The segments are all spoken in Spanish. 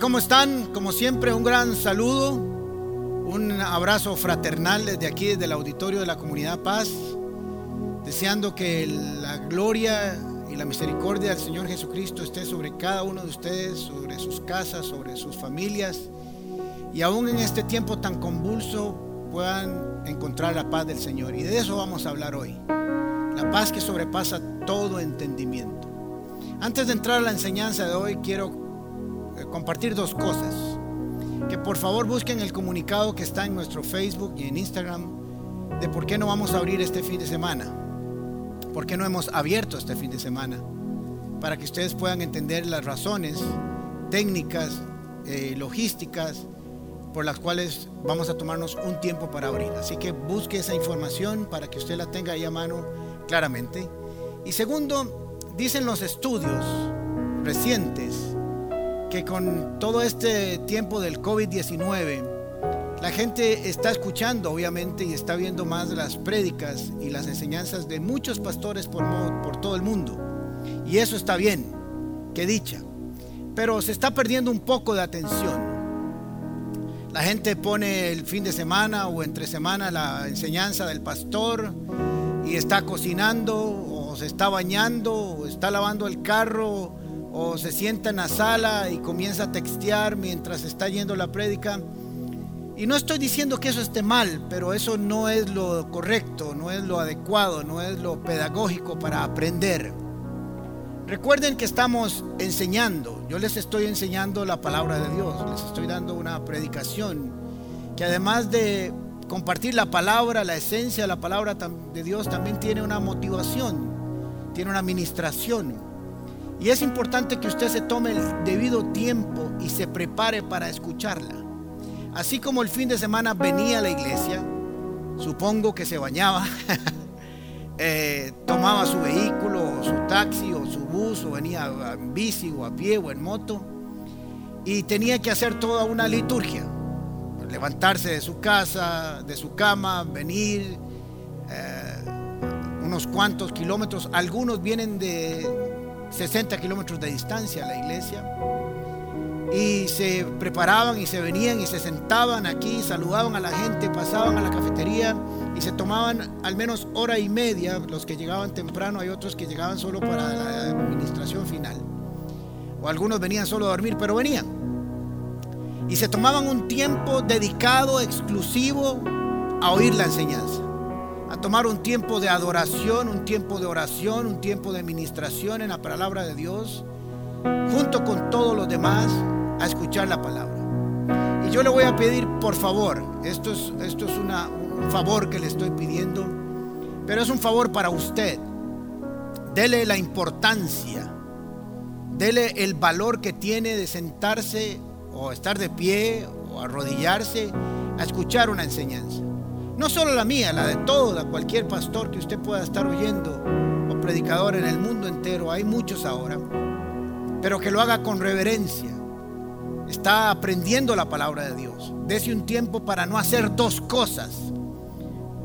¿cómo están? Como siempre, un gran saludo, un abrazo fraternal desde aquí, desde el auditorio de la Comunidad Paz, deseando que la gloria y la misericordia del Señor Jesucristo esté sobre cada uno de ustedes, sobre sus casas, sobre sus familias, y aún en este tiempo tan convulso puedan encontrar la paz del Señor. Y de eso vamos a hablar hoy, la paz que sobrepasa todo entendimiento. Antes de entrar a la enseñanza de hoy, quiero compartir dos cosas. Que por favor busquen el comunicado que está en nuestro Facebook y en Instagram de por qué no vamos a abrir este fin de semana. Por qué no hemos abierto este fin de semana. Para que ustedes puedan entender las razones técnicas, eh, logísticas, por las cuales vamos a tomarnos un tiempo para abrir. Así que busque esa información para que usted la tenga ahí a mano claramente. Y segundo, dicen los estudios recientes que con todo este tiempo del COVID-19, la gente está escuchando, obviamente, y está viendo más las prédicas y las enseñanzas de muchos pastores por, por todo el mundo. Y eso está bien, qué dicha. Pero se está perdiendo un poco de atención. La gente pone el fin de semana o entre semana la enseñanza del pastor y está cocinando o se está bañando o está lavando el carro o se sienta en la sala y comienza a textear mientras está yendo la prédica. Y no estoy diciendo que eso esté mal, pero eso no es lo correcto, no es lo adecuado, no es lo pedagógico para aprender. Recuerden que estamos enseñando, yo les estoy enseñando la palabra de Dios, les estoy dando una predicación que además de compartir la palabra, la esencia de la palabra de Dios, también tiene una motivación, tiene una administración. Y es importante que usted se tome el debido tiempo y se prepare para escucharla. Así como el fin de semana venía a la iglesia, supongo que se bañaba, eh, tomaba su vehículo, o su taxi, o su bus, o venía en bici, o a pie, o en moto, y tenía que hacer toda una liturgia. Levantarse de su casa, de su cama, venir eh, unos cuantos kilómetros. Algunos vienen de 60 kilómetros de distancia a la iglesia. Y se preparaban y se venían y se sentaban aquí, saludaban a la gente, pasaban a la cafetería y se tomaban al menos hora y media, los que llegaban temprano, hay otros que llegaban solo para la administración final. O algunos venían solo a dormir, pero venían. Y se tomaban un tiempo dedicado, exclusivo, a oír la enseñanza a tomar un tiempo de adoración, un tiempo de oración, un tiempo de administración en la palabra de Dios, junto con todos los demás, a escuchar la palabra. Y yo le voy a pedir, por favor, esto es, esto es un favor que le estoy pidiendo, pero es un favor para usted. Dele la importancia, dele el valor que tiene de sentarse o estar de pie o arrodillarse a escuchar una enseñanza. No solo la mía, la de toda, cualquier pastor que usted pueda estar oyendo o predicador en el mundo entero, hay muchos ahora, pero que lo haga con reverencia. Está aprendiendo la palabra de Dios. Dese un tiempo para no hacer dos cosas.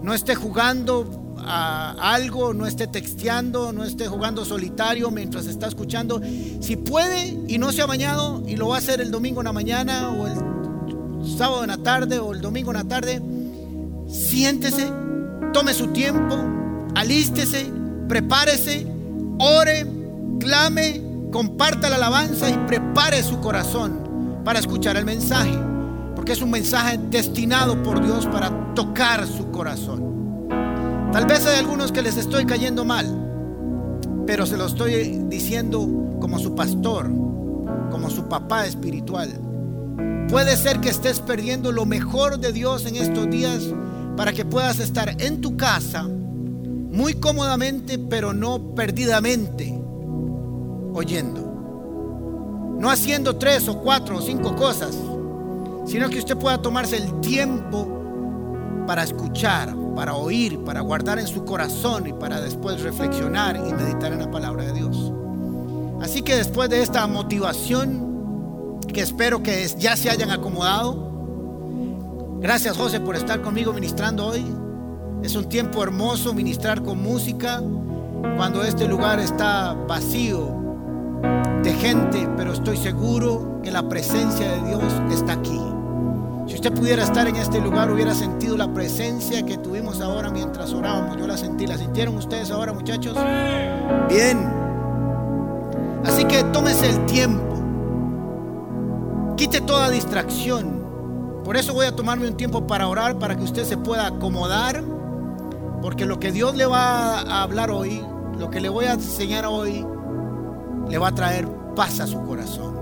No esté jugando a algo, no esté texteando, no esté jugando solitario mientras está escuchando. Si puede y no se ha bañado y lo va a hacer el domingo en la mañana o el sábado en la tarde o el domingo en la tarde, siéntese, tome su tiempo, alístese, prepárese, ore, clame, comparta la alabanza y prepare su corazón para escuchar el mensaje, porque es un mensaje destinado por Dios para tocar su corazón. Tal vez hay algunos que les estoy cayendo mal, pero se lo estoy diciendo como su pastor, como su papá espiritual. Puede ser que estés perdiendo lo mejor de Dios en estos días para que puedas estar en tu casa muy cómodamente, pero no perdidamente oyendo. No haciendo tres o cuatro o cinco cosas, sino que usted pueda tomarse el tiempo para escuchar, para oír, para guardar en su corazón y para después reflexionar y meditar en la palabra de Dios. Así que después de esta motivación, que espero que ya se hayan acomodado, Gracias José por estar conmigo ministrando hoy. Es un tiempo hermoso ministrar con música cuando este lugar está vacío de gente, pero estoy seguro que la presencia de Dios está aquí. Si usted pudiera estar en este lugar, hubiera sentido la presencia que tuvimos ahora mientras orábamos. Yo la sentí. ¿La sintieron ustedes ahora, muchachos? Bien. Así que tómese el tiempo. Quite toda distracción. Por eso voy a tomarme un tiempo para orar, para que usted se pueda acomodar. Porque lo que Dios le va a hablar hoy, lo que le voy a enseñar hoy, le va a traer paz a su corazón.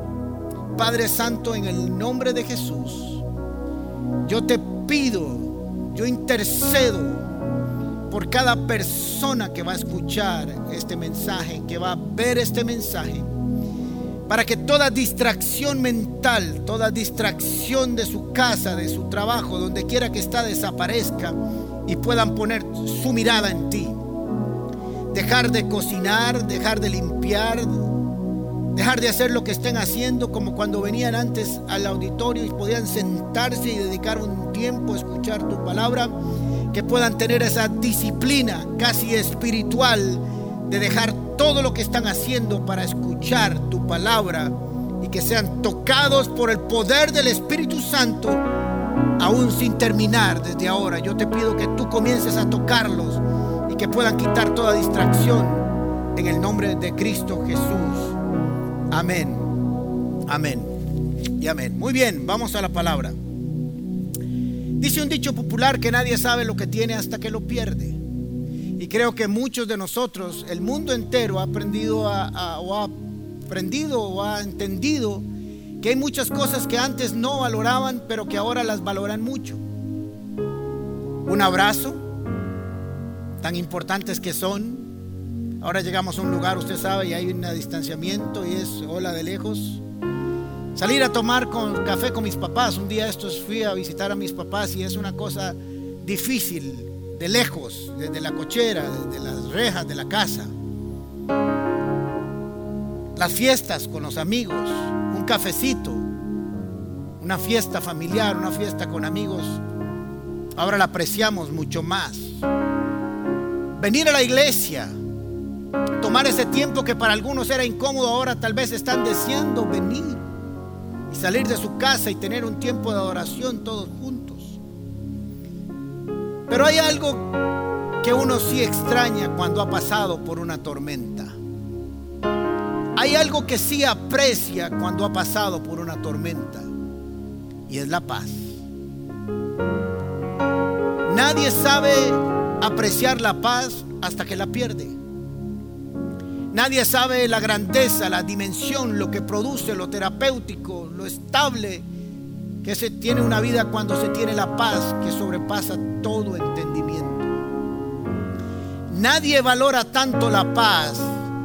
Padre Santo, en el nombre de Jesús. Yo te pido, yo intercedo por cada persona que va a escuchar este mensaje, que va a ver este mensaje, para que toda distracción mental, toda distracción de su casa, de su trabajo, donde quiera que está, desaparezca y puedan poner su mirada en ti. Dejar de cocinar, dejar de limpiar, Dejar de hacer lo que estén haciendo como cuando venían antes al auditorio y podían sentarse y dedicar un tiempo a escuchar tu palabra. Que puedan tener esa disciplina casi espiritual de dejar todo lo que están haciendo para escuchar tu palabra y que sean tocados por el poder del Espíritu Santo aún sin terminar desde ahora. Yo te pido que tú comiences a tocarlos y que puedan quitar toda distracción en el nombre de Cristo Jesús. Amén. Amén. Y amén. Muy bien, vamos a la palabra. Dice un dicho popular que nadie sabe lo que tiene hasta que lo pierde. Y creo que muchos de nosotros, el mundo entero ha aprendido a, o ha aprendido o ha entendido que hay muchas cosas que antes no valoraban, pero que ahora las valoran mucho. Un abrazo, tan importantes que son, Ahora llegamos a un lugar, usted sabe, y hay un distanciamiento y es hola de lejos. Salir a tomar con, café con mis papás. Un día estos fui a visitar a mis papás y es una cosa difícil, de lejos, desde la cochera, desde las rejas de la casa. Las fiestas con los amigos, un cafecito, una fiesta familiar, una fiesta con amigos. Ahora la apreciamos mucho más. Venir a la iglesia, Tomar ese tiempo que para algunos era incómodo, ahora tal vez están deseando venir y salir de su casa y tener un tiempo de adoración todos juntos. Pero hay algo que uno sí extraña cuando ha pasado por una tormenta. Hay algo que sí aprecia cuando ha pasado por una tormenta y es la paz. Nadie sabe apreciar la paz hasta que la pierde. Nadie sabe la grandeza, la dimensión, lo que produce, lo terapéutico, lo estable que se tiene una vida cuando se tiene la paz que sobrepasa todo entendimiento. Nadie valora tanto la paz,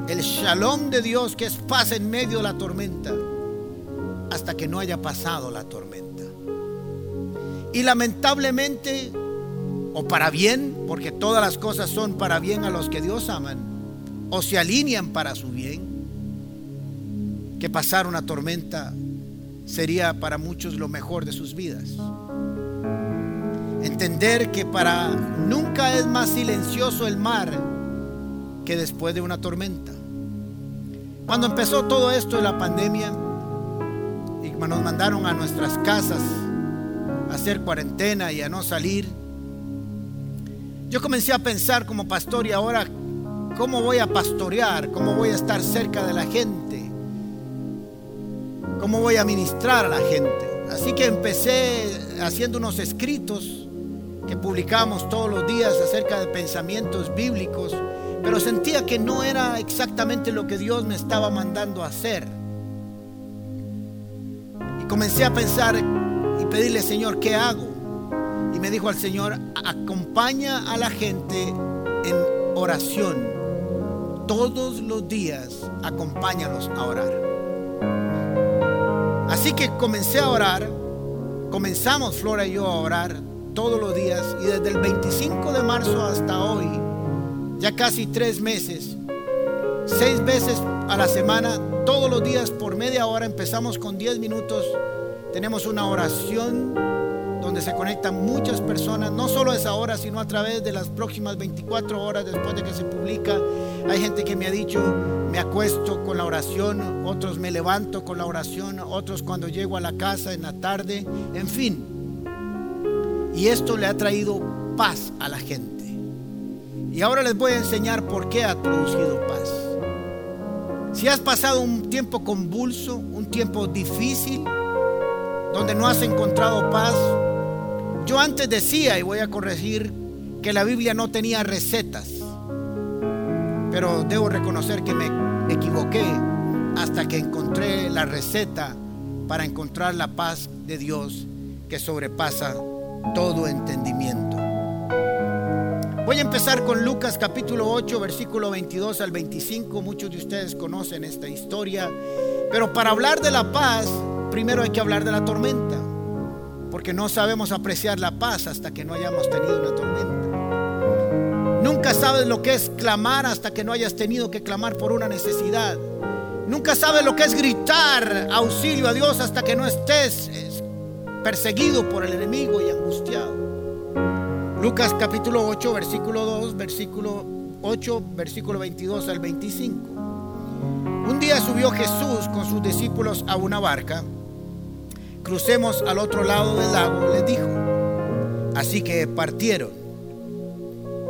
el shalom de Dios que es paz en medio de la tormenta, hasta que no haya pasado la tormenta. Y lamentablemente, o para bien, porque todas las cosas son para bien a los que Dios aman, o se alinean para su bien, que pasar una tormenta sería para muchos lo mejor de sus vidas. Entender que para nunca es más silencioso el mar que después de una tormenta. Cuando empezó todo esto de la pandemia y nos mandaron a nuestras casas a hacer cuarentena y a no salir, yo comencé a pensar como pastor y ahora ¿Cómo voy a pastorear? ¿Cómo voy a estar cerca de la gente? ¿Cómo voy a ministrar a la gente? Así que empecé haciendo unos escritos que publicamos todos los días acerca de pensamientos bíblicos, pero sentía que no era exactamente lo que Dios me estaba mandando a hacer. Y comencé a pensar y pedirle, Señor, ¿qué hago? Y me dijo al Señor, acompaña a la gente en oración todos los días acompáñalos a orar. Así que comencé a orar, comenzamos Flora y yo a orar todos los días. Y desde el 25 de marzo hasta hoy, ya casi tres meses, seis veces a la semana, todos los días por media hora, empezamos con 10 minutos, tenemos una oración donde se conectan muchas personas, no solo a esa hora, sino a través de las próximas 24 horas después de que se publica. Hay gente que me ha dicho, me acuesto con la oración, otros me levanto con la oración, otros cuando llego a la casa en la tarde, en fin. Y esto le ha traído paz a la gente. Y ahora les voy a enseñar por qué ha producido paz. Si has pasado un tiempo convulso, un tiempo difícil, donde no has encontrado paz, yo antes decía, y voy a corregir, que la Biblia no tenía recetas. Pero debo reconocer que me equivoqué hasta que encontré la receta para encontrar la paz de Dios que sobrepasa todo entendimiento. Voy a empezar con Lucas capítulo 8, versículo 22 al 25. Muchos de ustedes conocen esta historia. Pero para hablar de la paz, primero hay que hablar de la tormenta. Porque no sabemos apreciar la paz hasta que no hayamos tenido una tormenta. Nunca sabes lo que es clamar hasta que no hayas tenido que clamar por una necesidad. Nunca sabes lo que es gritar auxilio a Dios hasta que no estés perseguido por el enemigo y angustiado. Lucas capítulo 8, versículo 2, versículo 8, versículo 22 al 25. Un día subió Jesús con sus discípulos a una barca. Crucemos al otro lado del lago, les dijo. Así que partieron.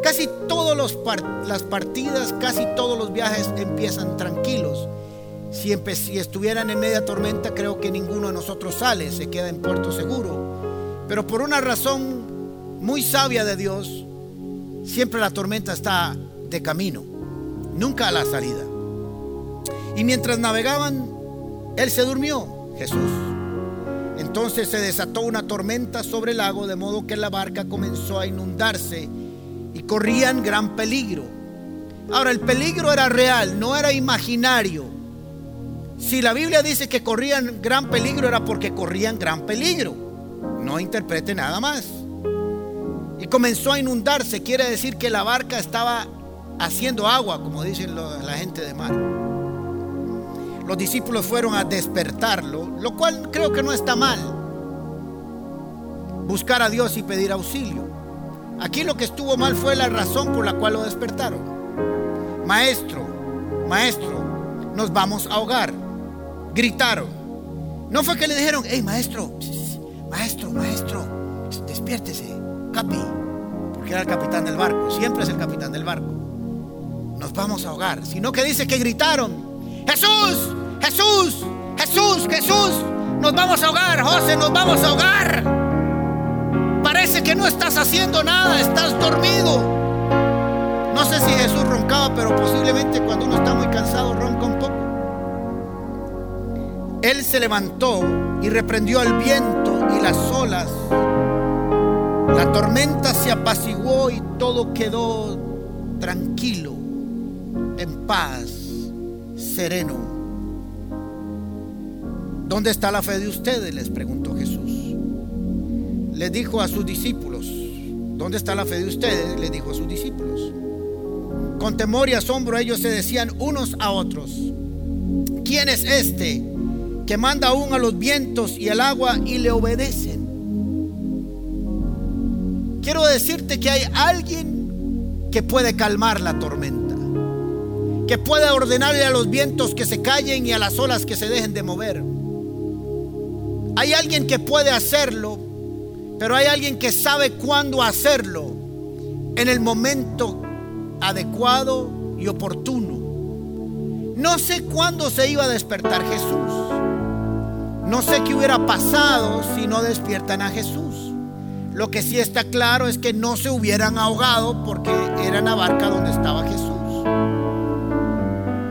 Casi todas las partidas, casi todos los viajes empiezan tranquilos. Si, si estuvieran en media tormenta, creo que ninguno de nosotros sale, se queda en puerto seguro. Pero por una razón muy sabia de Dios, siempre la tormenta está de camino, nunca a la salida. Y mientras navegaban, Él se durmió, Jesús. Entonces se desató una tormenta sobre el lago, de modo que la barca comenzó a inundarse y corrían gran peligro. Ahora, el peligro era real, no era imaginario. Si la Biblia dice que corrían gran peligro, era porque corrían gran peligro. No interprete nada más y comenzó a inundarse. Quiere decir que la barca estaba haciendo agua, como dicen la gente de mar. Los discípulos fueron a despertarlo, lo cual creo que no está mal. Buscar a Dios y pedir auxilio. Aquí lo que estuvo mal fue la razón por la cual lo despertaron. Maestro, maestro, nos vamos a ahogar. Gritaron. No fue que le dijeron, hey maestro, maestro, maestro, despiértese capi, porque era el capitán del barco, siempre es el capitán del barco. Nos vamos a ahogar, sino que dice que gritaron, Jesús, Jesús, Jesús, Jesús, nos vamos a ahogar, José, nos vamos a ahogar. Parece que no estás haciendo nada, estás dormido. No sé si Jesús roncaba, pero posiblemente cuando uno está muy cansado ronca un poco. Él se levantó y reprendió al viento y las olas la tormenta se apaciguó y todo quedó tranquilo, en paz, sereno. ¿Dónde está la fe de ustedes? les preguntó Jesús. Les dijo a sus discípulos, ¿dónde está la fe de ustedes? les dijo a sus discípulos. Con temor y asombro ellos se decían unos a otros, ¿quién es este que manda aún a los vientos y al agua y le obedecen? quiero decirte que hay alguien que puede calmar la tormenta, que puede ordenarle a los vientos que se callen y a las olas que se dejen de mover. Hay alguien que puede hacerlo, pero hay alguien que sabe cuándo hacerlo en el momento adecuado y oportuno. No sé cuándo se iba a despertar Jesús. No sé qué hubiera pasado si no despiertan a Jesús. Lo que sí está claro es que no se hubieran ahogado porque era la barca donde estaba Jesús.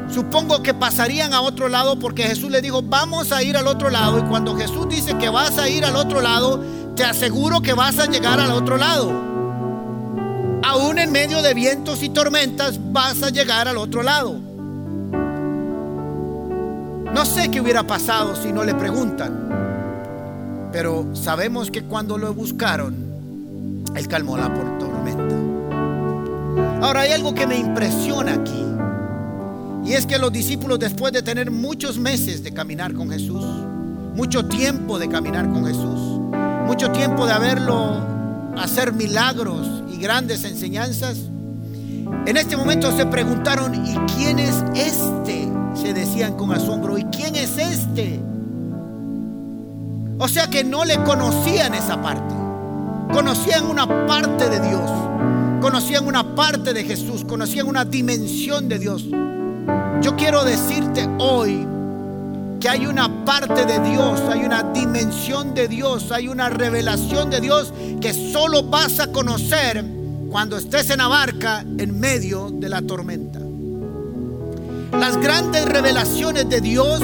Supongo que pasarían a otro lado porque Jesús le dijo, vamos a ir al otro lado. Y cuando Jesús dice que vas a ir al otro lado, te aseguro que vas a llegar al otro lado. Aún en medio de vientos y tormentas, vas a llegar al otro lado. No sé qué hubiera pasado si no le preguntan. Pero sabemos que cuando lo buscaron, Él calmó la tormenta. Ahora hay algo que me impresiona aquí. Y es que los discípulos después de tener muchos meses de caminar con Jesús, mucho tiempo de caminar con Jesús, mucho tiempo de haberlo hacer milagros y grandes enseñanzas, en este momento se preguntaron, ¿y quién es este? Se decían con asombro, ¿y quién es este? O sea que no le conocían esa parte. Conocían una parte de Dios. Conocían una parte de Jesús. Conocían una dimensión de Dios. Yo quiero decirte hoy que hay una parte de Dios, hay una dimensión de Dios, hay una revelación de Dios que solo vas a conocer cuando estés en la barca en medio de la tormenta. Las grandes revelaciones de Dios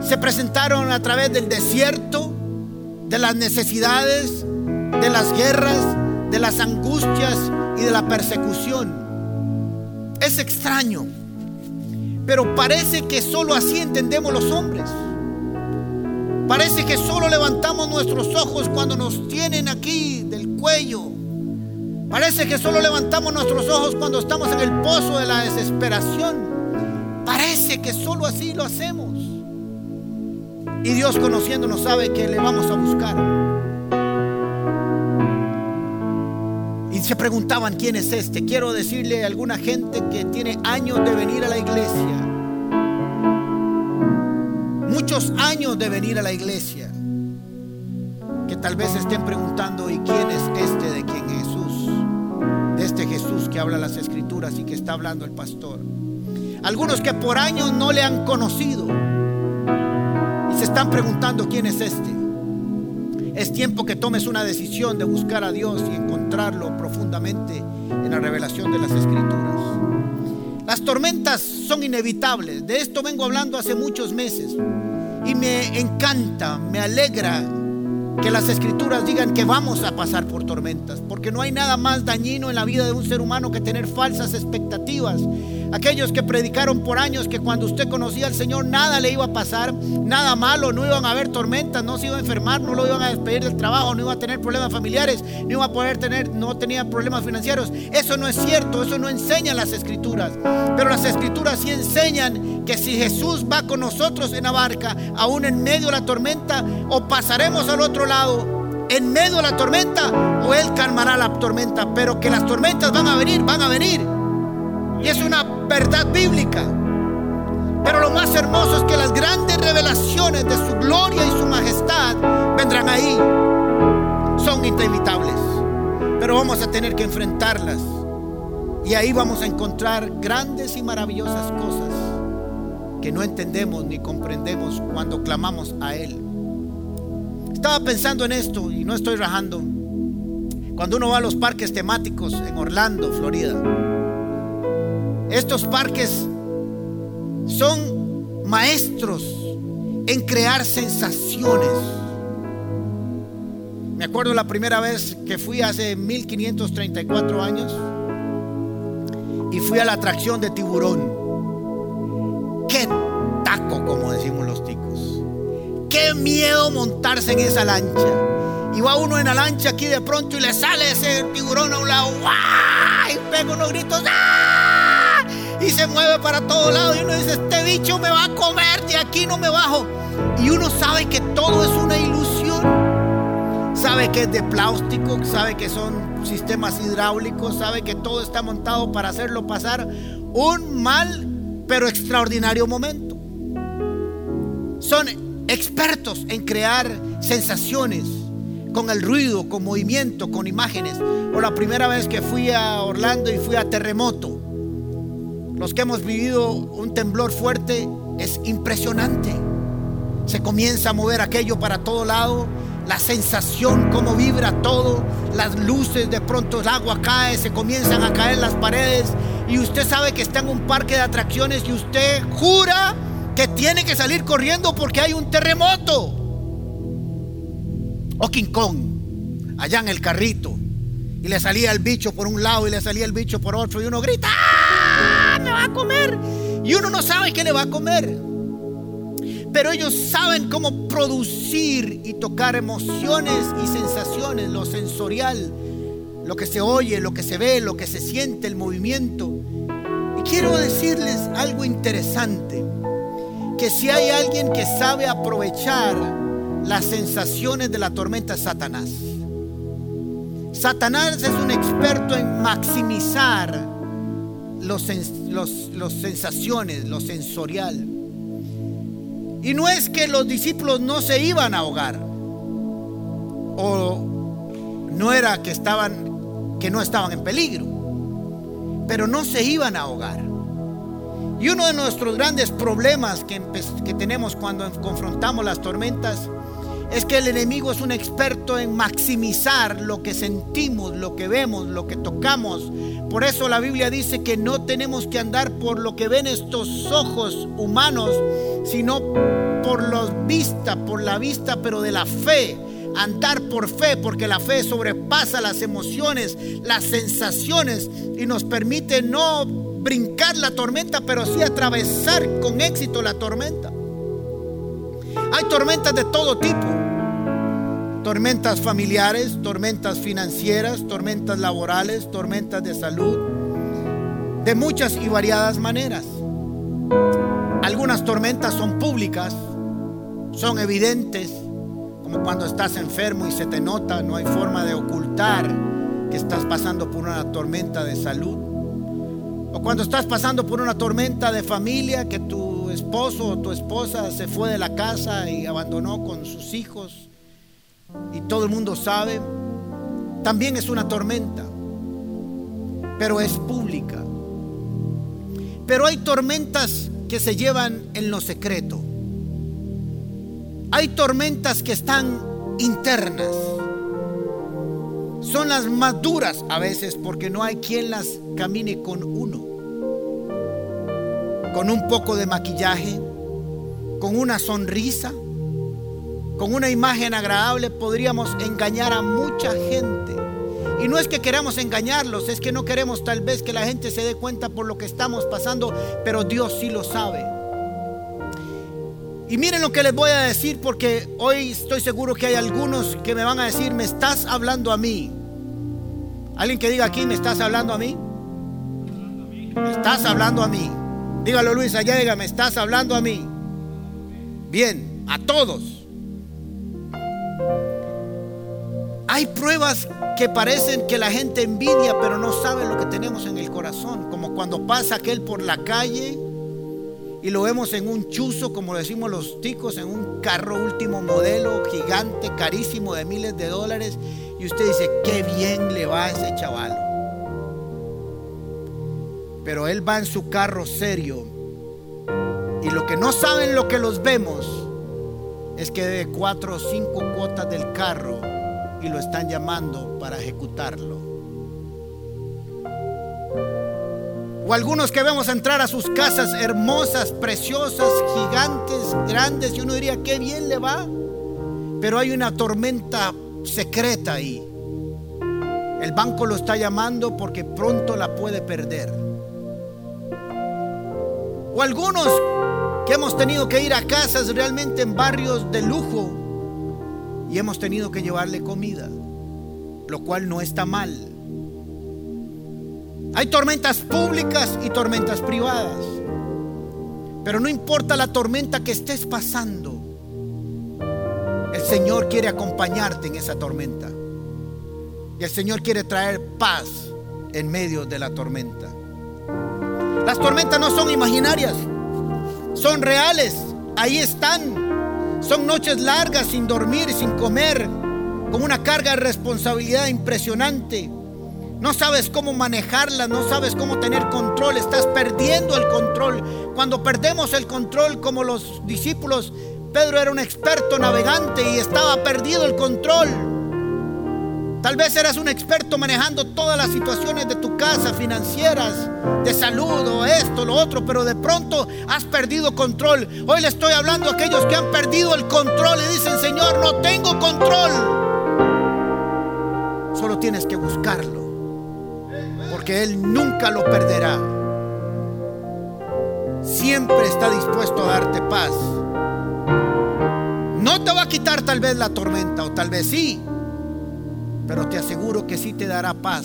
se presentaron a través del desierto, de las necesidades, de las guerras, de las angustias y de la persecución. Es extraño, pero parece que solo así entendemos los hombres. Parece que solo levantamos nuestros ojos cuando nos tienen aquí del cuello. Parece que solo levantamos nuestros ojos cuando estamos en el pozo de la desesperación. Parece que solo así lo hacemos. Y Dios conociéndonos sabe que le vamos a buscar. Se preguntaban quién es este. Quiero decirle a alguna gente que tiene años de venir a la iglesia. Muchos años de venir a la iglesia. Que tal vez estén preguntando, ¿y quién es este de quien Jesús? De este Jesús que habla las escrituras y que está hablando el pastor. Algunos que por años no le han conocido se están preguntando quién es este. Es tiempo que tomes una decisión de buscar a Dios y encontrarlo profundamente en la revelación de las escrituras. Las tormentas son inevitables. De esto vengo hablando hace muchos meses. Y me encanta, me alegra que las escrituras digan que vamos a pasar por tormentas, porque no hay nada más dañino en la vida de un ser humano que tener falsas expectativas. Aquellos que predicaron por años que cuando usted conocía al Señor nada le iba a pasar, nada malo, no iban a haber tormentas, no se iba a enfermar, no lo iban a despedir del trabajo, no iba a tener problemas familiares, no iba a poder tener, no tenía problemas financieros. Eso no es cierto, eso no enseñan las escrituras. Pero las escrituras sí enseñan que si Jesús va con nosotros en la barca, aún en medio de la tormenta, o pasaremos al otro lado en medio de la tormenta o Él calmará la tormenta. Pero que las tormentas van a venir, van a venir. Y es una verdad bíblica. Pero lo más hermoso es que las grandes revelaciones de su gloria y su majestad vendrán ahí. Son inevitables. Pero vamos a tener que enfrentarlas. Y ahí vamos a encontrar grandes y maravillosas cosas que no entendemos ni comprendemos cuando clamamos a Él. Estaba pensando en esto y no estoy rajando. Cuando uno va a los parques temáticos en Orlando, Florida, estos parques son maestros en crear sensaciones. Me acuerdo la primera vez que fui hace 1534 años y fui a la atracción de tiburón. Qué taco, como decimos los Qué miedo montarse en esa lancha. Y va uno en la lancha aquí de pronto y le sale ese tiburón a un lado. Y pega unos gritos. ¡ah! Y se mueve para todos lados. Y uno dice, este bicho me va a comer, de aquí no me bajo. Y uno sabe que todo es una ilusión. Sabe que es de plástico, sabe que son sistemas hidráulicos, sabe que todo está montado para hacerlo pasar un mal pero extraordinario momento. Son expertos en crear sensaciones con el ruido, con movimiento, con imágenes. Por la primera vez que fui a Orlando y fui a terremoto, los que hemos vivido un temblor fuerte, es impresionante. Se comienza a mover aquello para todo lado, la sensación, cómo vibra todo, las luces, de pronto el agua cae, se comienzan a caer las paredes y usted sabe que está en un parque de atracciones y usted jura que tiene que salir corriendo porque hay un terremoto. O King Kong, allá en el carrito. Y le salía el bicho por un lado y le salía el bicho por otro. Y uno grita, ¡Ah, ¡me va a comer! Y uno no sabe qué le va a comer. Pero ellos saben cómo producir y tocar emociones y sensaciones, lo sensorial, lo que se oye, lo que se ve, lo que se siente, el movimiento. Y quiero decirles algo interesante que si hay alguien que sabe aprovechar las sensaciones de la tormenta es Satanás. Satanás es un experto en maximizar los, los, sensaciones, lo sensorial. Y no es que los discípulos no se iban a ahogar. O no era que estaban que no estaban en peligro. Pero no se iban a ahogar. Y uno de nuestros grandes problemas que, que tenemos cuando confrontamos las tormentas es que el enemigo es un experto en maximizar lo que sentimos, lo que vemos, lo que tocamos. Por eso la Biblia dice que no tenemos que andar por lo que ven estos ojos humanos, sino por la vista, por la vista, pero de la fe. Andar por fe, porque la fe sobrepasa las emociones, las sensaciones y nos permite no brincar la tormenta, pero sí atravesar con éxito la tormenta. Hay tormentas de todo tipo. Tormentas familiares, tormentas financieras, tormentas laborales, tormentas de salud, de muchas y variadas maneras. Algunas tormentas son públicas, son evidentes, como cuando estás enfermo y se te nota, no hay forma de ocultar que estás pasando por una tormenta de salud. O cuando estás pasando por una tormenta de familia, que tu esposo o tu esposa se fue de la casa y abandonó con sus hijos y todo el mundo sabe, también es una tormenta, pero es pública. Pero hay tormentas que se llevan en lo secreto. Hay tormentas que están internas. Son las más duras a veces porque no hay quien las camine con uno con un poco de maquillaje, con una sonrisa, con una imagen agradable, podríamos engañar a mucha gente. Y no es que queramos engañarlos, es que no queremos tal vez que la gente se dé cuenta por lo que estamos pasando, pero Dios sí lo sabe. Y miren lo que les voy a decir porque hoy estoy seguro que hay algunos que me van a decir, me estás hablando a mí. Alguien que diga aquí, me estás hablando a mí. Me estás hablando a mí. Dígalo Luis, allá me estás hablando a mí. Bien, a todos. Hay pruebas que parecen que la gente envidia, pero no sabe lo que tenemos en el corazón. Como cuando pasa aquel por la calle y lo vemos en un chuzo, como decimos los ticos, en un carro último modelo, gigante, carísimo de miles de dólares. Y usted dice, qué bien le va a ese chaval pero él va en su carro serio. Y lo que no saben lo que los vemos es que de cuatro o cinco cuotas del carro y lo están llamando para ejecutarlo. O algunos que vemos entrar a sus casas hermosas, preciosas, gigantes, grandes, y uno diría, qué bien le va. Pero hay una tormenta secreta ahí. El banco lo está llamando porque pronto la puede perder. O algunos que hemos tenido que ir a casas realmente en barrios de lujo y hemos tenido que llevarle comida, lo cual no está mal. Hay tormentas públicas y tormentas privadas, pero no importa la tormenta que estés pasando, el Señor quiere acompañarte en esa tormenta. Y el Señor quiere traer paz en medio de la tormenta. Las tormentas no son imaginarias, son reales, ahí están. Son noches largas sin dormir, sin comer, con una carga de responsabilidad impresionante. No sabes cómo manejarla, no sabes cómo tener control, estás perdiendo el control. Cuando perdemos el control como los discípulos, Pedro era un experto navegante y estaba perdido el control. Tal vez eras un experto manejando todas las situaciones de tu casa, financieras, de salud o esto, lo otro, pero de pronto has perdido control. Hoy le estoy hablando a aquellos que han perdido el control y dicen, Señor, no tengo control. Solo tienes que buscarlo, porque Él nunca lo perderá. Siempre está dispuesto a darte paz. No te va a quitar tal vez la tormenta, o tal vez sí pero te aseguro que sí te dará paz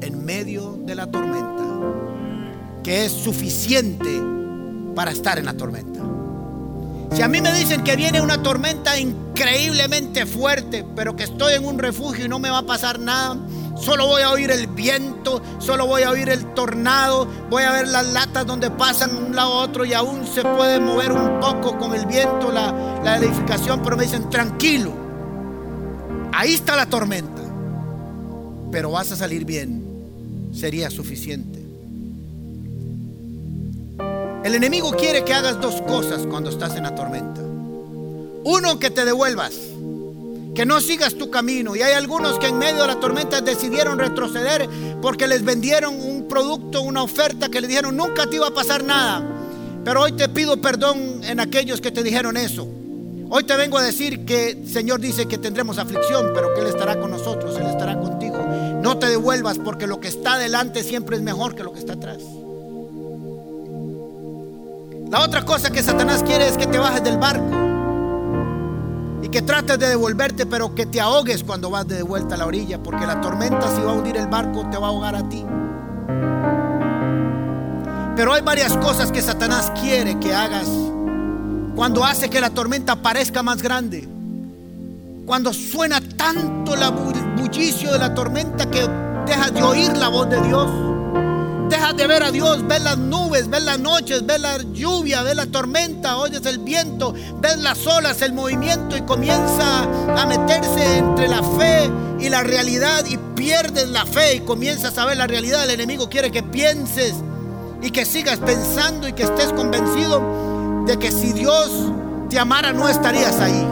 en medio de la tormenta, que es suficiente para estar en la tormenta. Si a mí me dicen que viene una tormenta increíblemente fuerte, pero que estoy en un refugio y no me va a pasar nada, solo voy a oír el viento, solo voy a oír el tornado, voy a ver las latas donde pasan de un lado a otro y aún se puede mover un poco con el viento la, la edificación, pero me dicen tranquilo, ahí está la tormenta, pero vas a salir bien, sería suficiente. El enemigo quiere que hagas dos cosas cuando estás en la tormenta. Uno, que te devuelvas, que no sigas tu camino. Y hay algunos que en medio de la tormenta decidieron retroceder porque les vendieron un producto, una oferta que le dijeron nunca te iba a pasar nada. Pero hoy te pido perdón en aquellos que te dijeron eso. Hoy te vengo a decir que el Señor dice que tendremos aflicción, pero que Él estará con nosotros, Él estará contigo. No te devuelvas porque lo que está adelante siempre es mejor que lo que está atrás. La otra cosa que Satanás quiere es que te bajes del barco y que trates de devolverte, pero que te ahogues cuando vas de vuelta a la orilla, porque la tormenta si va a hundir el barco te va a ahogar a ti. Pero hay varias cosas que Satanás quiere que hagas cuando hace que la tormenta parezca más grande. Cuando suena tanto el bullicio de la tormenta que dejas de oír la voz de Dios. Dejas de ver a Dios, ves las nubes, ves las noches, ves la lluvia, ves la tormenta, oyes el viento, ves las olas, el movimiento y comienza a meterse entre la fe y la realidad y pierdes la fe y comienzas a ver la realidad. El enemigo quiere que pienses y que sigas pensando y que estés convencido de que si Dios te amara no estarías ahí.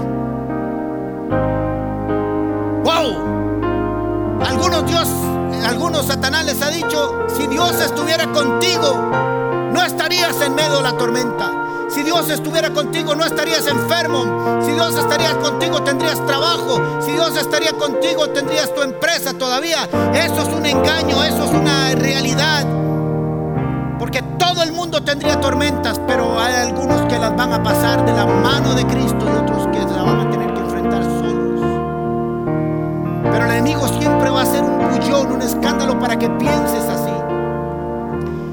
Wow. Algunos Dios algunos Satanás les ha dicho, si Dios estuviera contigo, no estarías en medio de la tormenta. Si Dios estuviera contigo, no estarías enfermo. Si Dios estaría contigo, tendrías trabajo. Si Dios estaría contigo, tendrías tu empresa todavía. Eso es un engaño, eso es una realidad. Todo el mundo tendría tormentas, pero hay algunos que las van a pasar de la mano de Cristo y otros que las van a tener que enfrentar solos. Pero el enemigo siempre va a ser un bullón, un escándalo para que pienses así.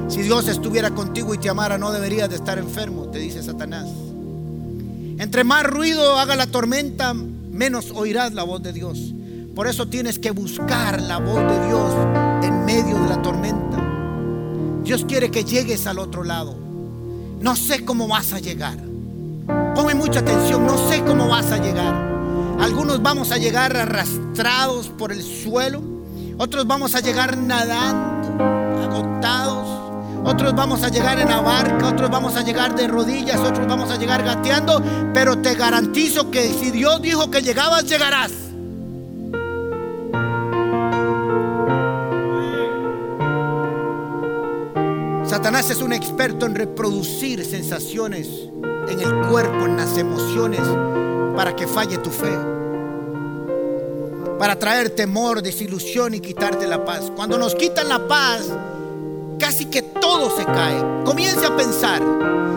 Si Dios estuviera contigo y te amara, no deberías de estar enfermo, te dice Satanás. Entre más ruido haga la tormenta, menos oirás la voz de Dios. Por eso tienes que buscar la voz de Dios en medio de la tormenta. Dios quiere que llegues al otro lado. No sé cómo vas a llegar. Ponme mucha atención, no sé cómo vas a llegar. Algunos vamos a llegar arrastrados por el suelo. Otros vamos a llegar nadando, agotados. Otros vamos a llegar en la barca, otros vamos a llegar de rodillas, otros vamos a llegar gateando. Pero te garantizo que si Dios dijo que llegabas, llegarás. Satanás es un experto en reproducir sensaciones en el cuerpo, en las emociones, para que falle tu fe. Para traer temor, desilusión y quitarte la paz. Cuando nos quitan la paz, casi que todo se cae. Comience a pensar.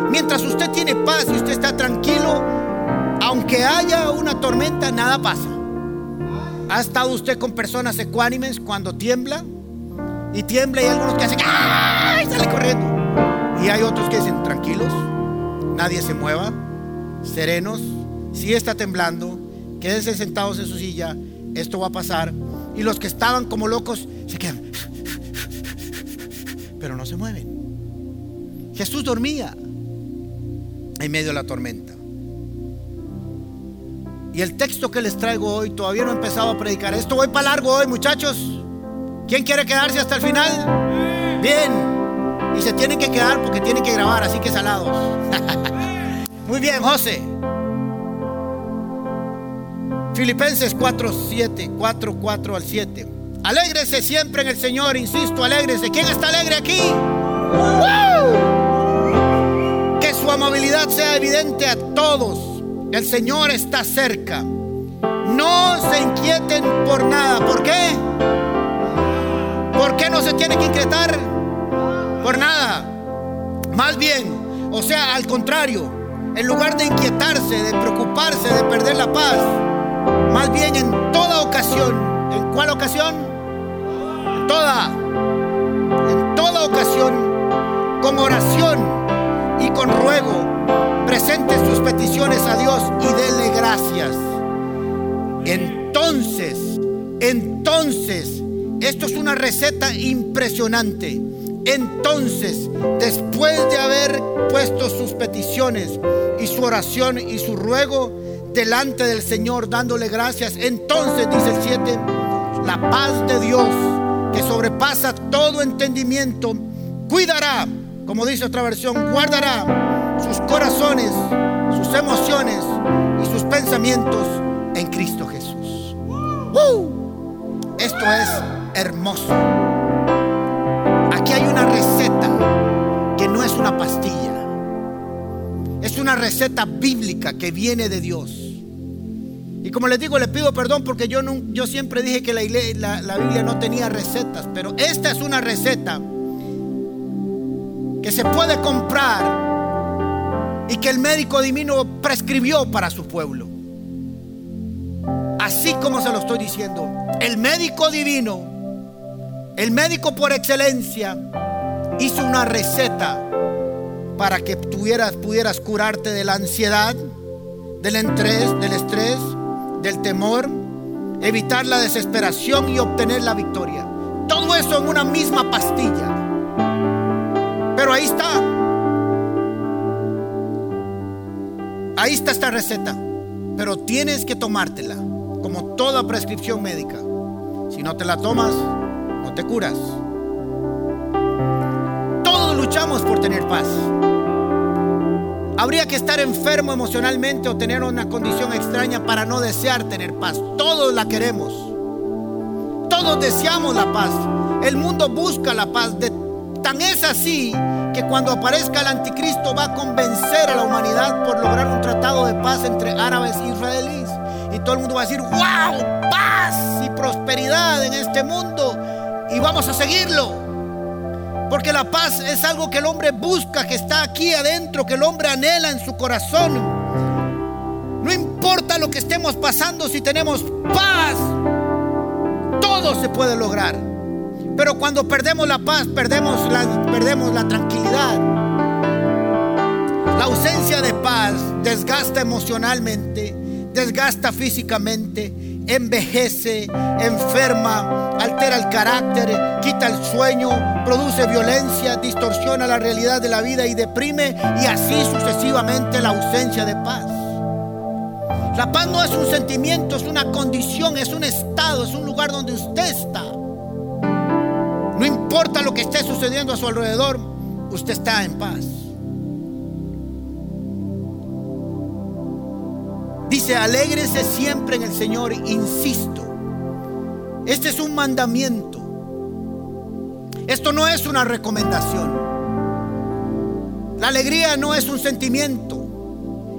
Mientras usted tiene paz y usted está tranquilo, aunque haya una tormenta, nada pasa. ¿Ha estado usted con personas ecuánimes cuando tiembla? Y tiembla y algunos que hacen ¡ay! sale corriendo. Y hay otros que dicen tranquilos, nadie se mueva, serenos, si está temblando, quédense sentados en su silla, esto va a pasar. Y los que estaban como locos se quedan, pero no se mueven. Jesús dormía en medio de la tormenta. Y el texto que les traigo hoy, todavía no he empezado a predicar esto. Voy para largo hoy, muchachos. ¿Quién quiere quedarse hasta el final? Bien. Y se tienen que quedar porque tienen que grabar, así que salados. Muy bien, José. Filipenses 4, 7, 4, 4 al 7. Alégrese siempre en el Señor, insisto, alégrese. ¿Quién está alegre aquí? Que su amabilidad sea evidente a todos. El Señor está cerca. No se inquieten por nada. ¿Por qué? ¿Por qué no se tiene que inquietar? Por nada. Más bien, o sea, al contrario, en lugar de inquietarse, de preocuparse, de perder la paz, más bien en toda ocasión. ¿En cuál ocasión? En toda. En toda ocasión. Con oración y con ruego. Presente sus peticiones a Dios y denle gracias. Entonces, entonces, esto es una receta impresionante. Entonces, después de haber puesto sus peticiones y su oración y su ruego delante del Señor, dándole gracias, entonces, dice el 7, la paz de Dios, que sobrepasa todo entendimiento, cuidará, como dice otra versión, guardará sus corazones, sus emociones y sus pensamientos en Cristo Jesús. Esto es hermoso. Aquí hay una receta que no es una pastilla. Es una receta bíblica que viene de Dios. Y como les digo, le pido perdón porque yo, no, yo siempre dije que la, la Biblia no tenía recetas, pero esta es una receta que se puede comprar y que el médico divino prescribió para su pueblo. Así como se lo estoy diciendo, el médico divino, el médico por excelencia, hizo una receta para que tuvieras, pudieras curarte de la ansiedad, del estrés, del estrés, del temor, evitar la desesperación y obtener la victoria. Todo eso en una misma pastilla. Pero ahí está. Ahí está esta receta. Pero tienes que tomártela, como toda prescripción médica. Si no te la tomas, te curas. Todos luchamos por tener paz. Habría que estar enfermo emocionalmente o tener una condición extraña para no desear tener paz. Todos la queremos. Todos deseamos la paz. El mundo busca la paz. Tan es así que cuando aparezca el anticristo va a convencer a la humanidad por lograr un tratado de paz entre árabes e israelíes. Y todo el mundo va a decir, wow, paz y prosperidad en este mundo. Y vamos a seguirlo. Porque la paz es algo que el hombre busca, que está aquí adentro, que el hombre anhela en su corazón. No importa lo que estemos pasando, si tenemos paz, todo se puede lograr. Pero cuando perdemos la paz, perdemos la, perdemos la tranquilidad. La ausencia de paz desgasta emocionalmente, desgasta físicamente, envejece, enferma, altera el carácter, quita el sueño, produce violencia, distorsiona la realidad de la vida y deprime y así sucesivamente la ausencia de paz. La paz no es un sentimiento, es una condición, es un estado, es un lugar donde usted está. No importa lo que esté sucediendo a su alrededor, usted está en paz. Dice, alégrese siempre en el Señor, insisto. Este es un mandamiento. Esto no es una recomendación. La alegría no es un sentimiento.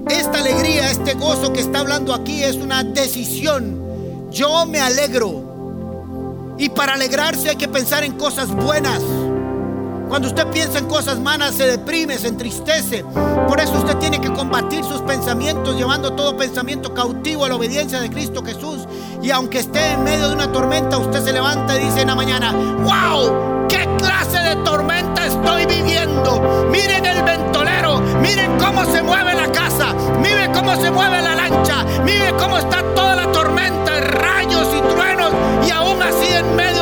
Esta alegría, este gozo que está hablando aquí es una decisión. Yo me alegro. Y para alegrarse hay que pensar en cosas buenas. Cuando usted piensa en cosas malas, se deprime, se entristece. Por eso usted tiene que combatir sus pensamientos, llevando todo pensamiento cautivo a la obediencia de Cristo Jesús. Y aunque esté en medio de una tormenta, usted se levanta y dice en la mañana, wow, ¿qué clase de tormenta estoy viviendo? Miren el ventolero, miren cómo se mueve la casa, miren cómo se mueve la lancha, miren cómo está toda la tormenta, rayos y truenos. Y aún así en medio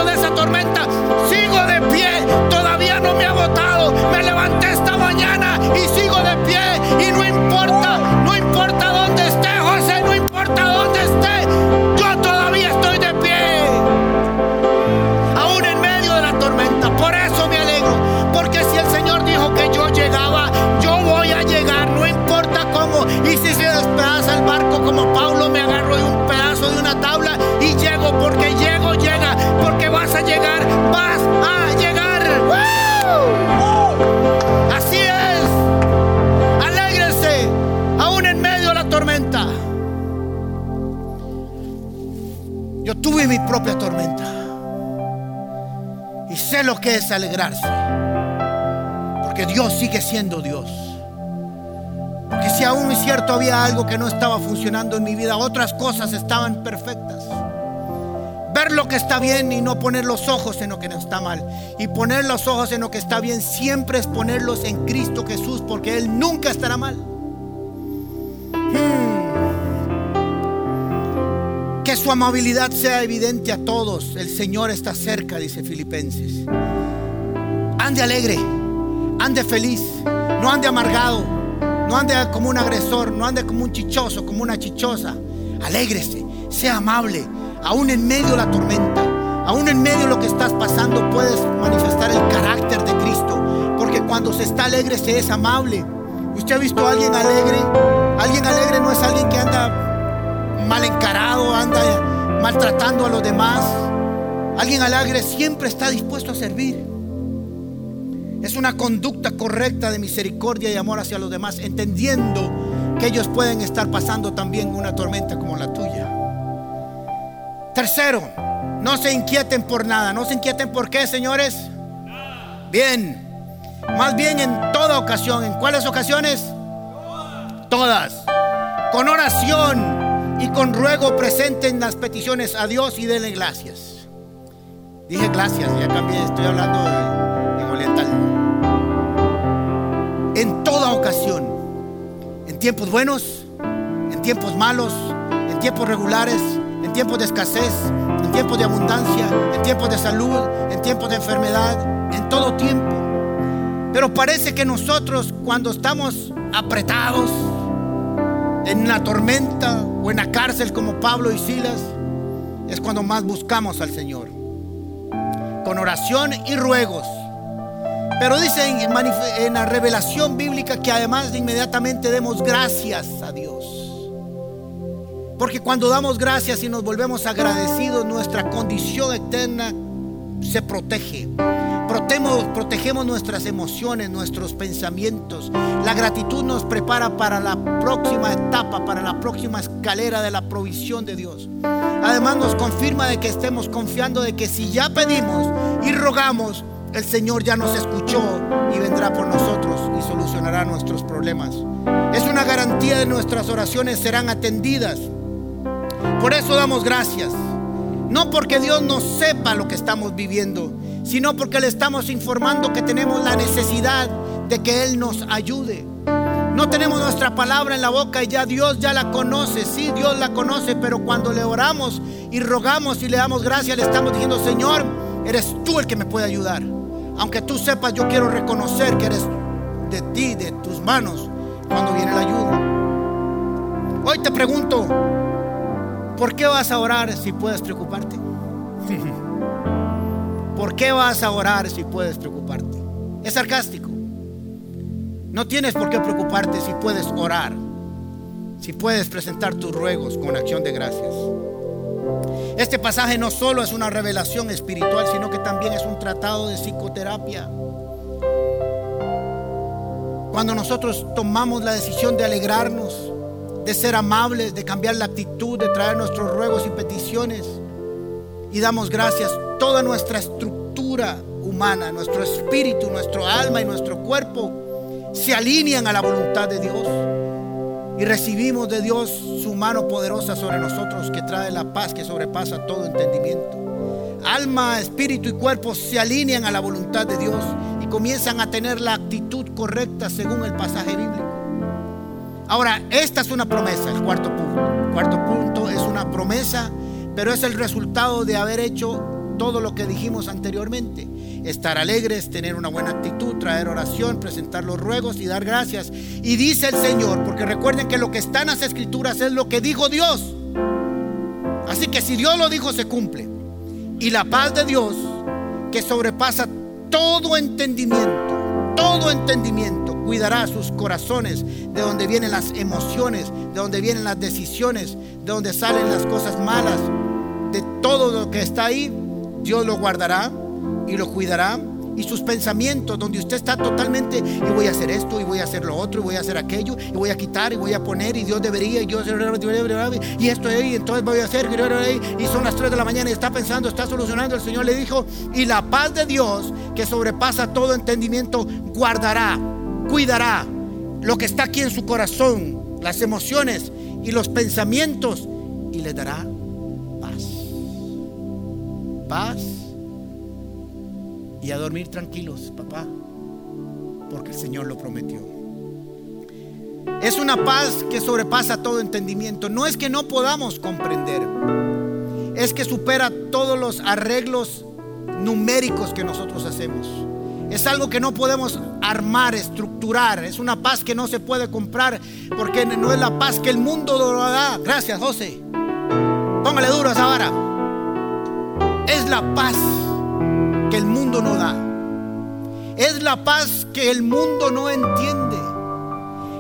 diciendo Dios. Porque si aún es cierto había algo que no estaba funcionando en mi vida, otras cosas estaban perfectas. Ver lo que está bien y no poner los ojos en lo que no está mal. Y poner los ojos en lo que está bien siempre es ponerlos en Cristo Jesús porque Él nunca estará mal. Hmm. Que su amabilidad sea evidente a todos. El Señor está cerca, dice Filipenses. Ande alegre ande feliz, no ande amargado, no ande como un agresor, no ande como un chichoso, como una chichosa. Alégrese, sea amable, aún en medio de la tormenta, aún en medio de lo que estás pasando, puedes manifestar el carácter de Cristo. Porque cuando se está alegre, se es amable. ¿Usted ha visto a alguien alegre? Alguien alegre no es alguien que anda mal encarado, anda maltratando a los demás. Alguien alegre siempre está dispuesto a servir. Es una conducta correcta de misericordia y amor hacia los demás, entendiendo que ellos pueden estar pasando también una tormenta como la tuya. Tercero, no se inquieten por nada. No se inquieten por qué, señores. Bien. Más bien en toda ocasión. ¿En cuáles ocasiones? Todas. Con oración y con ruego presenten las peticiones a Dios y denle gracias. Dije gracias, ya cambié, estoy hablando en oriental. Ocasión. En tiempos buenos, en tiempos malos, en tiempos regulares, en tiempos de escasez, en tiempos de abundancia, en tiempos de salud, en tiempos de enfermedad, en todo tiempo. Pero parece que nosotros cuando estamos apretados en la tormenta o en la cárcel como Pablo y Silas, es cuando más buscamos al Señor. Con oración y ruegos. Pero dice en, la revelación bíblica que además de inmediatamente demos gracias a Dios. Porque cuando damos gracias y nos volvemos agradecidos, nuestra condición eterna se protege. Protegemos nuestras emociones, nuestros pensamientos. La gratitud nos prepara para la próxima etapa, para la próxima escalera de la provisión de Dios. Además nos confirma de que estemos confiando de que si ya pedimos y rogamos, el Señor ya nos escuchó y vendrá por nosotros y solucionará nuestros problemas. Es una garantía de nuestras oraciones serán atendidas. Por eso damos gracias. No porque Dios no sepa lo que estamos viviendo, sino porque le estamos informando que tenemos la necesidad de que Él nos ayude. No tenemos nuestra palabra en la boca y ya Dios ya la conoce. Sí, Dios la conoce, pero cuando le oramos y rogamos y le damos gracias, le estamos diciendo, Señor, eres tú el que me puede ayudar. Aunque tú sepas, yo quiero reconocer que eres de ti, de tus manos, cuando viene la ayuda. Hoy te pregunto, ¿Por qué vas a orar si puedes preocuparte? ¿Por qué vas a orar si puedes preocuparte? Es sarcástico. No tienes por qué preocuparte si puedes orar, si puedes presentar tus ruegos con acción de gracias. Este pasaje no solo es una revelación espiritual, sino que también es un tratado de psicoterapia. Cuando nosotros tomamos la decisión de alegrarnos, de ser amables, de cambiar la actitud, de traer nuestros ruegos y peticiones. Y damos gracias. Toda nuestra estructura humana, nuestro espíritu, nuestro alma y nuestro cuerpo se alinean a la voluntad de Dios. Y recibimos de Dios su mano poderosa sobre nosotros que trae la paz que sobrepasa todo entendimiento. Alma, espíritu y cuerpo se alinean a la voluntad de Dios y comienzan a tener la actitud correcta según el pasaje bíblico. Ahora, esta es una promesa, el cuarto punto. El cuarto punto es una promesa, pero es el resultado de haber hecho todo lo que dijimos anteriormente. Estar alegres, tener una buena actitud, traer oración, presentar los ruegos y dar gracias. Y dice el Señor, porque recuerden que lo que está en las escrituras es lo que dijo Dios. Así que si Dios lo dijo, se cumple. Y la paz de Dios, que sobrepasa todo entendimiento, todo entendimiento cuidará sus corazones, de donde vienen las emociones, de donde vienen las decisiones, de donde salen las cosas malas, de todo lo que está ahí, Dios lo guardará y lo cuidará. Y sus pensamientos, donde usted está totalmente, y voy a hacer esto, y voy a hacer lo otro, y voy a hacer aquello, y voy a quitar, y voy a poner, y Dios debería, y Dios, y esto, y entonces voy a hacer, y son las 3 de la mañana, y está pensando, está solucionando, el Señor le dijo, y la paz de Dios, que sobrepasa todo entendimiento, guardará cuidará lo que está aquí en su corazón, las emociones y los pensamientos, y le dará. Paz y a dormir tranquilos, papá, porque el Señor lo prometió. Es una paz que sobrepasa todo entendimiento. No es que no podamos comprender, es que supera todos los arreglos numéricos que nosotros hacemos. Es algo que no podemos armar, estructurar. Es una paz que no se puede comprar porque no es la paz que el mundo lo da. Gracias, José. Póngale duro a. Es la paz que el mundo no da. Es la paz que el mundo no entiende.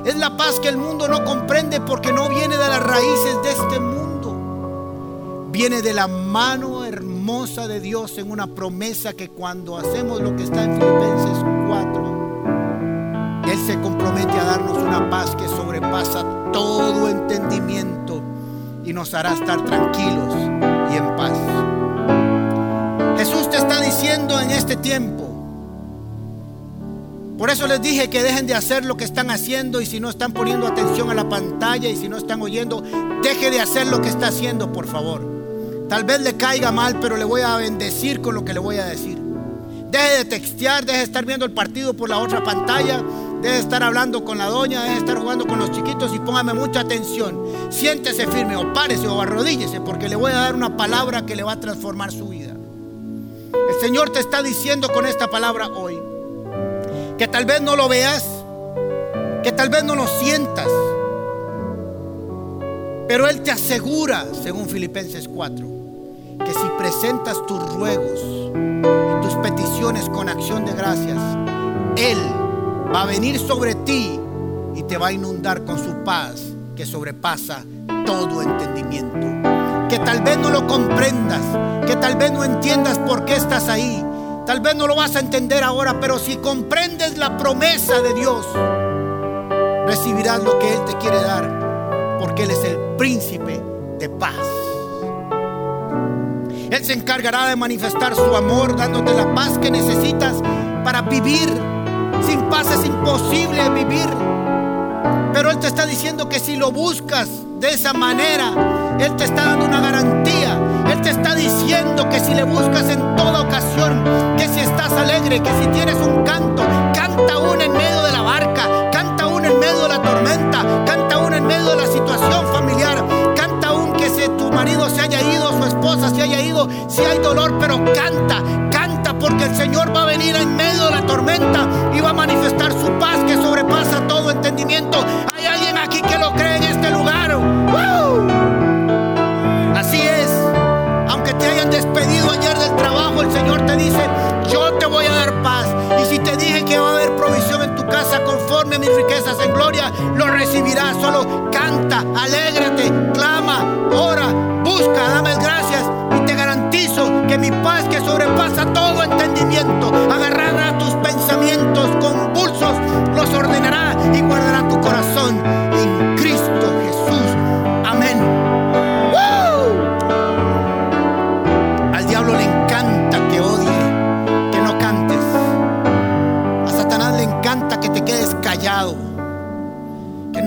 Es la paz que el mundo no comprende porque no viene de las raíces de este mundo. Viene de la mano hermosa de Dios en una promesa que cuando hacemos lo que está en Filipenses 4, Él se compromete a darnos una paz que sobrepasa todo entendimiento y nos hará estar tranquilos y en paz. Diciendo en este tiempo, por eso les dije que dejen de hacer lo que están haciendo y si no están poniendo atención a la pantalla y si no están oyendo, deje de hacer lo que está haciendo, por favor. Tal vez le caiga mal, pero le voy a bendecir con lo que le voy a decir. Deje de textear, deje de estar viendo el partido por la otra pantalla, deje de estar hablando con la doña, deje de estar jugando con los chiquitos y póngame mucha atención. Siéntese firme o párese o arrodíllese porque le voy a dar una palabra que le va a transformar su vida. El Señor te está diciendo con esta palabra hoy que tal vez no lo veas, que tal vez no lo sientas, pero Él te asegura, según Filipenses 4, que si presentas tus ruegos y tus peticiones con acción de gracias, Él va a venir sobre ti y te va a inundar con su paz que sobrepasa todo entendimiento. Que tal vez no lo comprendas, que tal vez no entiendas por qué estás ahí, Tal vez no lo vas a entender ahora, pero si comprendes la promesa de Dios, recibirás lo que Él te quiere dar, porque Él es el príncipe de paz. Él se encargará de manifestar su amor, dándote la paz que necesitas para vivir. Sin paz es imposible vivir. Pero Él te está diciendo que si lo buscas de esa manera, Él te está dando una garantía él te está diciendo que si le buscas en toda ocasión, que si estás alegre, que si tienes un canto, canta uno en medio de la barca, canta uno en medio de la tormenta, canta uno en medio de la situación familiar, canta un que si tu marido se haya ido, su esposa se haya ido, si hay dolor, pero canta, canta porque el Señor va a venir en medio de la tormenta y va a manifestar su paz que sobrepasa todo entendimiento. El Señor te dice, yo te voy a dar paz. Y si te dije que va a haber provisión en tu casa conforme a mis riquezas en gloria, lo recibirás. Solo canta, alégrate, clama, ora, busca, dame gracias y te garantizo que mi paz que sobrepasa todo entendimiento, agarrará tus pensamientos convulsos, los ordenará y guardará tu corazón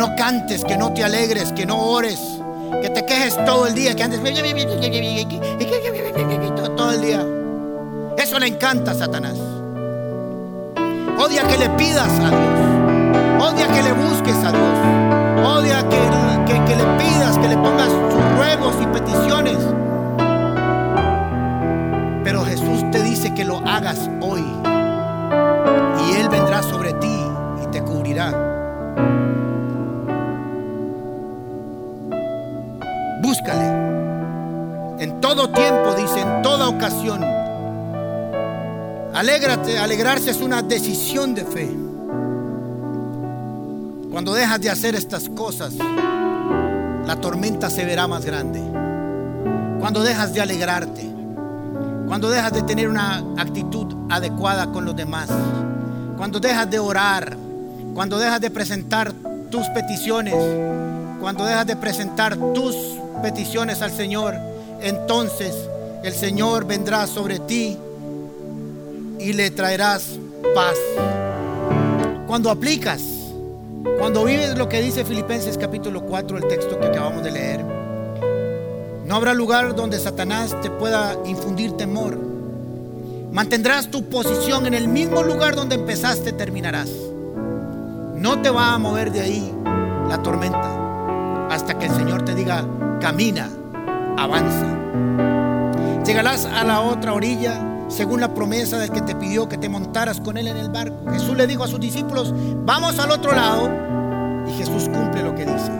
no cantes, que no te alegres, que no ores, que te quejes todo el día, que andes todo el día. Eso le encanta a Satanás. Odia que le pidas a Dios. Odia que le busques a Dios. Alégrate, alegrarse es una decisión de fe. Cuando dejas de hacer estas cosas, la tormenta se verá más grande. Cuando dejas de alegrarte, cuando dejas de tener una actitud adecuada con los demás. Cuando dejas de orar. Cuando dejas de presentar tus peticiones. Cuando dejas de presentar tus peticiones al Señor. Entonces el Señor vendrá sobre ti y le traerás paz. Cuando aplicas, cuando vives lo que dice Filipenses capítulo 4, el texto que acabamos de leer no habrá lugar donde Satanás te pueda infundir temor. Mantendrás tu posición en el mismo lugar donde empezaste, terminarás. No te va a mover de ahí la tormenta hasta que el Señor te diga, camina, avanza. Llegarás a la otra orilla según la promesa del que te pidió que te montaras con él en el barco. Jesús le dijo a sus discípulos, vamos al otro lado. Y Jesús cumple lo que dice.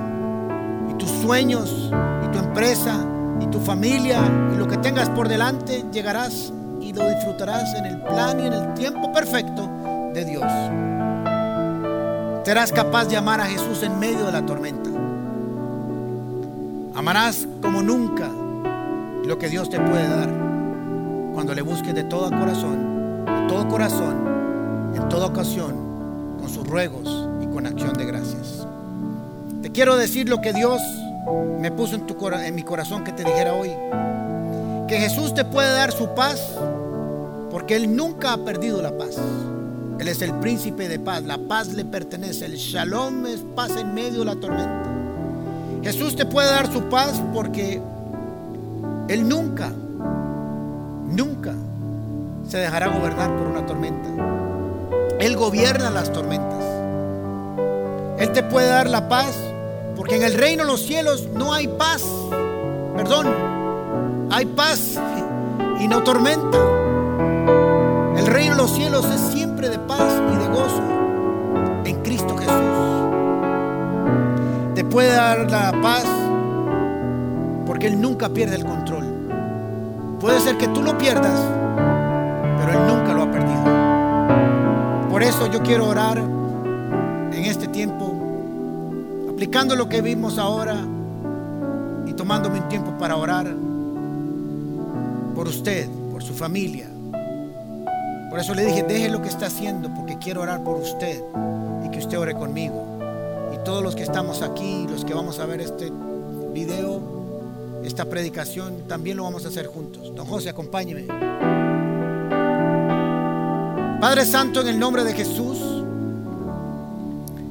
Y tus sueños, y tu empresa, y tu familia, y lo que tengas por delante, llegarás y lo disfrutarás en el plan y en el tiempo perfecto de Dios. Serás capaz de amar a Jesús en medio de la tormenta. Amarás como nunca lo que Dios te puede dar cuando le busques de todo corazón, de todo corazón, en toda ocasión, con sus ruegos y con acción de gracias. Te quiero decir lo que Dios me puso en, tu, en mi corazón que te dijera hoy. Que Jesús te puede dar su paz porque Él nunca ha perdido la paz. Él es el príncipe de paz. La paz le pertenece. El shalom es paz en medio de la tormenta. Jesús te puede dar su paz porque Él nunca, nunca se dejará gobernar por una tormenta. Él gobierna las tormentas. Él te puede dar la paz porque en el reino de los cielos no hay paz. Perdón, hay paz y no tormenta. El reino de los cielos es siempre de paz y de gozo en Cristo Jesús. Te puede dar la paz porque Él nunca pierde el control. Puede ser que tú lo pierdas, pero Él nunca lo ha perdido. Por eso yo quiero orar en este tiempo, aplicando lo que vimos ahora y tomándome un tiempo para orar por usted, por su familia. Por eso le dije, deje lo que está haciendo porque quiero orar por usted y que usted ore conmigo. Y todos los que estamos aquí, los que vamos a ver este video, esta predicación, también lo vamos a hacer juntos. Don José, acompáñeme. Padre Santo, en el nombre de Jesús,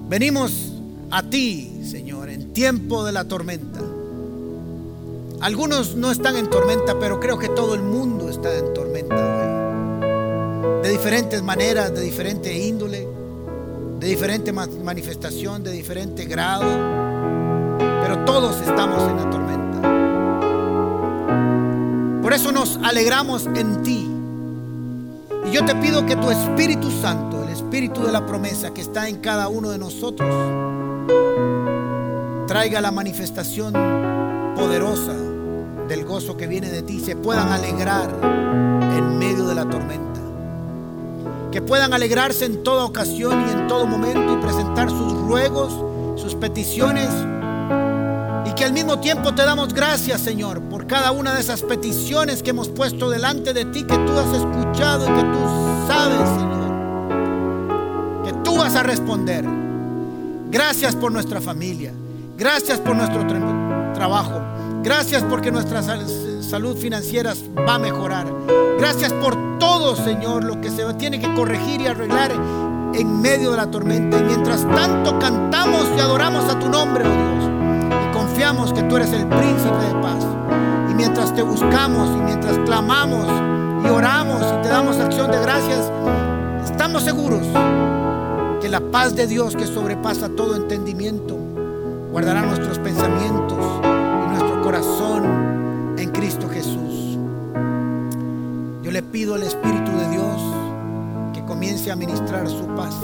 venimos a ti, Señor, en tiempo de la tormenta. Algunos no están en tormenta, pero creo que todo el mundo está en tormenta hoy. De diferentes maneras, de diferente índole, de diferente manifestación, de diferente grado, pero todos estamos en la tormenta. Por eso nos alegramos en ti. Y yo te pido que tu Espíritu Santo, el Espíritu de la promesa que está en cada uno de nosotros, traiga la manifestación poderosa del gozo que viene de ti, se puedan alegrar en medio de la tormenta. Que puedan alegrarse en toda ocasión y en todo momento y presentar sus ruegos, sus peticiones. Y que al mismo tiempo te damos gracias, Señor, cada una de esas peticiones que hemos puesto delante de ti, que tú has escuchado y que tú sabes, Señor, que tú vas a responder. Gracias por nuestra familia. Gracias por nuestro trabajo. Gracias porque nuestra salud financiera va a mejorar. Gracias por todo, Señor, lo que se tiene que corregir y arreglar en medio de la tormenta. Y mientras tanto cantamos y adoramos a tu nombre, oh Dios. Y confiamos que tú eres el príncipe de paz. Y buscamos y mientras clamamos y oramos y te damos acción de gracias, estamos seguros que la paz de Dios que sobrepasa todo entendimiento guardará nuestros pensamientos corazón en Cristo Jesús. Yo le pido al Espíritu de Dios que comience a ministrar su paz.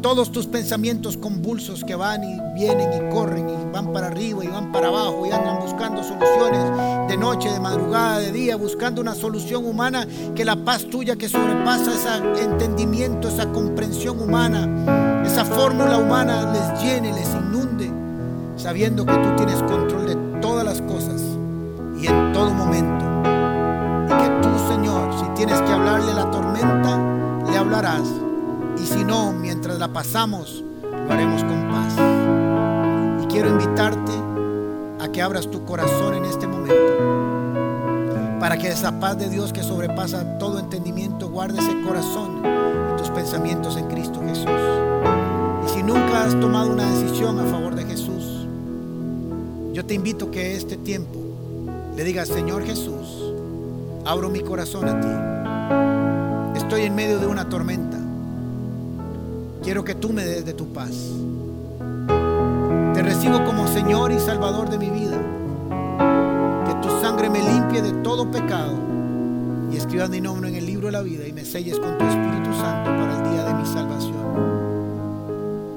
Todos tus pensamientos convulsos que van y vienen y corren y van para arriba y van para abajo y andan buscando soluciones de noche, de madrugada, de día, buscando una solución humana, que la paz tuya que sobrepasa ese entendimiento, esa comprensión humana, esa fórmula humana les llene, les inunde, sabiendo que tú tienes control de todas las cosas y en todo momento. Y que tú, Señor, si tienes que hablarle a la tormenta, le hablarás. Y si no, la pasamos, lo haremos con paz. Y quiero invitarte a que abras tu corazón en este momento. Para que esa paz de Dios que sobrepasa todo entendimiento guarde ese corazón y tus pensamientos en Cristo Jesús. Y si nunca has tomado una decisión a favor de Jesús, yo te invito que este tiempo le digas, Señor Jesús, abro mi corazón a ti. Estoy en medio de una tormenta. Quiero que tú me des de tu paz. Te recibo como Señor y Salvador de mi vida. Que tu sangre me limpie de todo pecado y escribas mi nombre en el libro de la vida y me selles con tu Espíritu Santo para el día de mi salvación.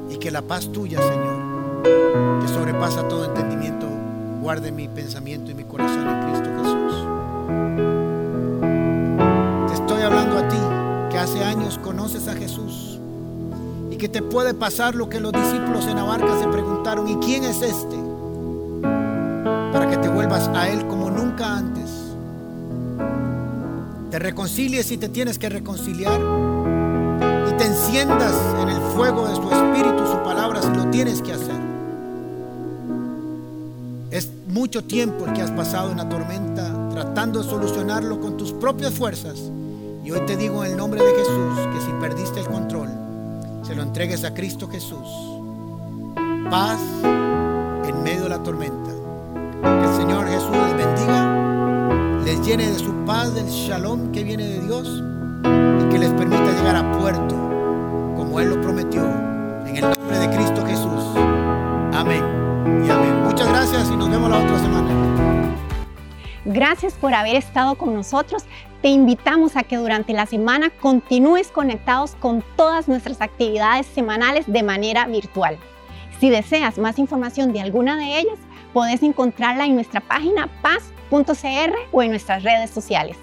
Y que la paz tuya, Señor, que sobrepasa todo entendimiento, guarde mi pensamiento y mi corazón en Cristo Jesús. Te estoy hablando a ti que hace años conoces a Jesús que te puede pasar lo que los discípulos en la barca se preguntaron, ¿y quién es este? Para que te vuelvas a Él como nunca antes. Te reconcilies si te tienes que reconciliar y te enciendas en el fuego de su espíritu, su palabra, si lo tienes que hacer. Es mucho tiempo el que has pasado en la tormenta tratando de solucionarlo con tus propias fuerzas. Y hoy te digo en el nombre de Jesús que si perdiste el control, se lo entregues a Cristo Jesús. Paz en medio de la tormenta. Que el Señor Jesús les bendiga, les llene de su paz, del shalom que viene de Dios y que les permita llegar a puerto como Él lo prometió. En el nombre de Cristo Jesús. Amén y amén. Muchas gracias y nos vemos la otra semana. Gracias por haber estado con nosotros. Te invitamos a que durante la semana continúes conectados con todas nuestras actividades semanales de manera virtual. Si deseas más información de alguna de ellas, puedes encontrarla en nuestra página paz.cr o en nuestras redes sociales.